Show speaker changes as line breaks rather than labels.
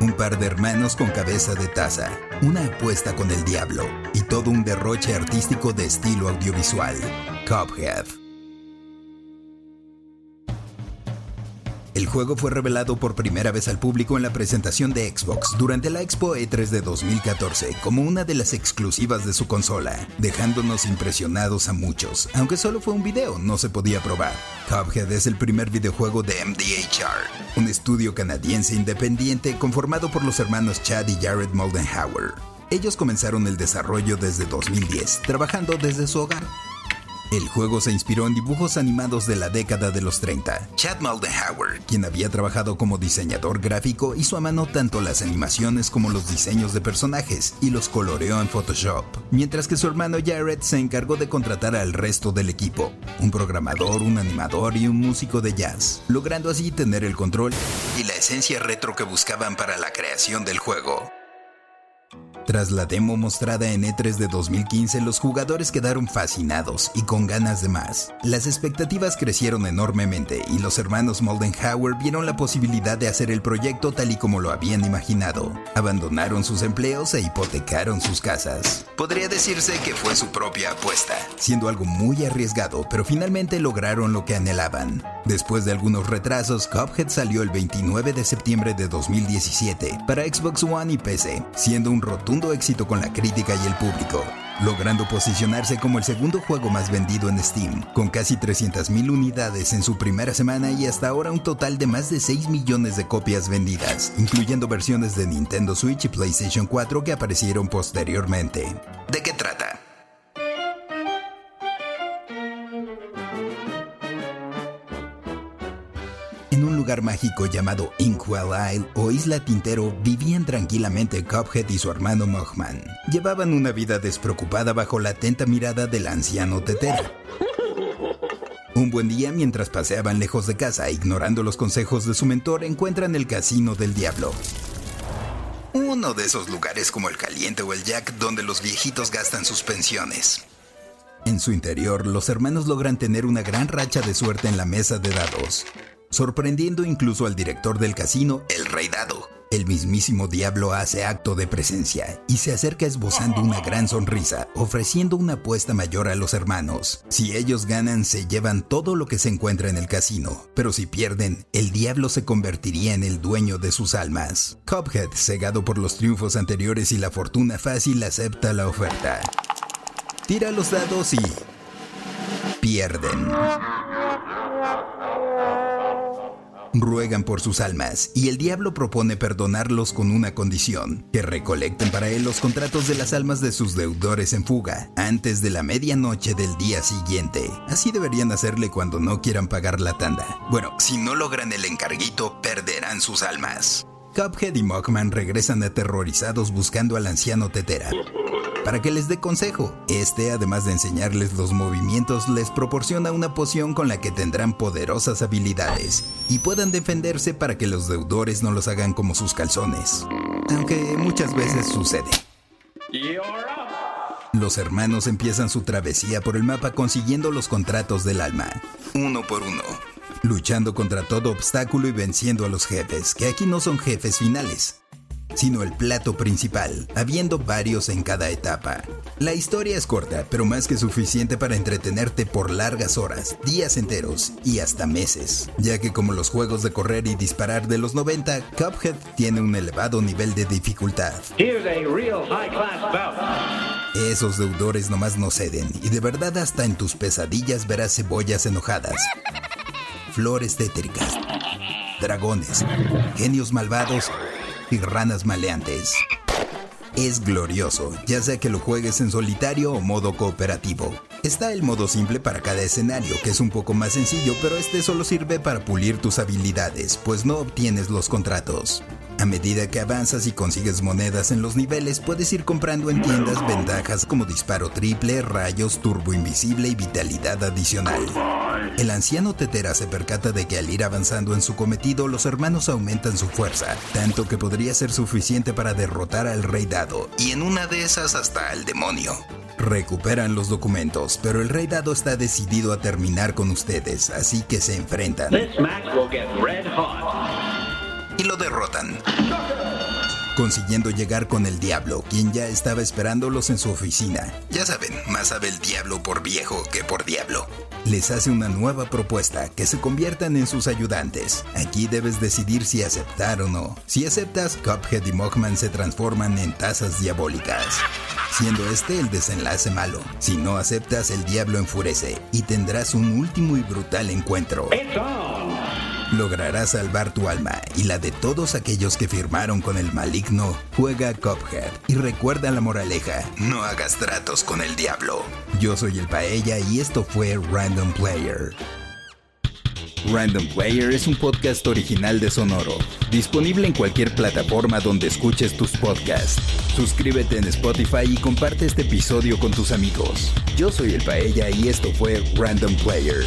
Un par de hermanos con cabeza de taza, una apuesta con el diablo y todo un derroche artístico de estilo audiovisual. Cuphead. El juego fue revelado por primera vez al público en la presentación de Xbox durante la Expo E3 de 2014 como una de las exclusivas de su consola, dejándonos impresionados a muchos. Aunque solo fue un video, no se podía probar. Cuphead es el primer videojuego de MDHR, un estudio canadiense independiente conformado por los hermanos Chad y Jared Moldenhauer. Ellos comenzaron el desarrollo desde 2010, trabajando desde su hogar. El juego se inspiró en dibujos animados de la década de los 30. Chad Moldenhauer, quien había trabajado como diseñador gráfico, hizo a mano tanto las animaciones como los diseños de personajes y los coloreó en Photoshop, mientras que su hermano Jared se encargó de contratar al resto del equipo, un programador, un animador y un músico de jazz, logrando así tener el control y la esencia retro que buscaban para la creación del juego. Tras la demo mostrada en E3 de 2015, los jugadores quedaron fascinados y con ganas de más. Las expectativas crecieron enormemente y los hermanos Moldenhauer vieron la posibilidad de hacer el proyecto tal y como lo habían imaginado. Abandonaron sus empleos e hipotecaron sus casas. Podría decirse que fue su propia apuesta, siendo algo muy arriesgado, pero finalmente lograron lo que anhelaban. Después de algunos retrasos, Cuphead salió el 29 de septiembre de 2017 para Xbox One y PC, siendo un rotundo éxito con la crítica y el público, logrando posicionarse como el segundo juego más vendido en Steam, con casi 300.000 unidades en su primera semana y hasta ahora un total de más de 6 millones de copias vendidas, incluyendo versiones de Nintendo Switch y PlayStation 4 que aparecieron posteriormente. ¿De qué trata? Mágico llamado Inkwell Isle o Isla Tintero vivían tranquilamente Cuphead y su hermano Mothman. Llevaban una vida despreocupada bajo la atenta mirada del anciano Tetera. Un buen día, mientras paseaban lejos de casa, ignorando los consejos de su mentor, encuentran el Casino del Diablo. Uno de esos lugares como el Caliente o el Jack donde los viejitos gastan sus pensiones. En su interior, los hermanos logran tener una gran racha de suerte en la mesa de dados, sorprendiendo incluso al director del casino, el Rey Dado. El mismísimo diablo hace acto de presencia y se acerca esbozando una gran sonrisa, ofreciendo una apuesta mayor a los hermanos. Si ellos ganan, se llevan todo lo que se encuentra en el casino, pero si pierden, el diablo se convertiría en el dueño de sus almas. Cuphead, cegado por los triunfos anteriores y la fortuna fácil, acepta la oferta. Tira los dados y... pierden ruegan por sus almas y el diablo propone perdonarlos con una condición, que recolecten para él los contratos de las almas de sus deudores en fuga antes de la medianoche del día siguiente. Así deberían hacerle cuando no quieran pagar la tanda. Bueno, si no logran el encarguito, perderán sus almas. Cuphead y Mockman regresan aterrorizados buscando al anciano Tetera para que les dé consejo. Este, además de enseñarles los movimientos, les proporciona una poción con la que tendrán poderosas habilidades y puedan defenderse para que los deudores no los hagan como sus calzones. Aunque muchas veces sucede. Los hermanos empiezan su travesía por el mapa consiguiendo los contratos del alma, uno por uno, luchando contra todo obstáculo y venciendo a los jefes, que aquí no son jefes finales, sino el plato principal, habiendo varios en cada etapa. La historia es corta, pero más que suficiente para entretenerte por largas horas, días enteros y hasta meses, ya que como los juegos de correr y disparar de los 90, Cuphead tiene un elevado nivel de dificultad. Esos deudores nomás no ceden, y de verdad hasta en tus pesadillas verás cebollas enojadas, flores tétricas, dragones, genios malvados y ranas maleantes. Es glorioso, ya sea que lo juegues en solitario o modo cooperativo. Está el modo simple para cada escenario, que es un poco más sencillo, pero este solo sirve para pulir tus habilidades, pues no obtienes los contratos. A medida que avanzas y consigues monedas en los niveles, puedes ir comprando en tiendas ventajas como disparo triple, rayos, turbo invisible y vitalidad adicional. El anciano Tetera se percata de que al ir avanzando en su cometido, los hermanos aumentan su fuerza, tanto que podría ser suficiente para derrotar al rey dado, y en una de esas hasta al demonio. Recuperan los documentos, pero el rey dado está decidido a terminar con ustedes, así que se enfrentan. Y lo derrotan consiguiendo llegar con el diablo, quien ya estaba esperándolos en su oficina. Ya saben, más sabe el diablo por viejo que por diablo. Les hace una nueva propuesta, que se conviertan en sus ayudantes. Aquí debes decidir si aceptar o no. Si aceptas, Cuphead y Mockman se transforman en tazas diabólicas, siendo este el desenlace malo. Si no aceptas, el diablo enfurece y tendrás un último y brutal encuentro lograrás salvar tu alma y la de todos aquellos que firmaron con el maligno. Juega Cuphead y recuerda la moraleja, no hagas tratos con el diablo. Yo soy el Paella y esto fue Random Player. Random Player es un podcast original de Sonoro, disponible en cualquier plataforma donde escuches tus podcasts. Suscríbete en Spotify y comparte este episodio con tus amigos. Yo soy el Paella y esto fue Random Player.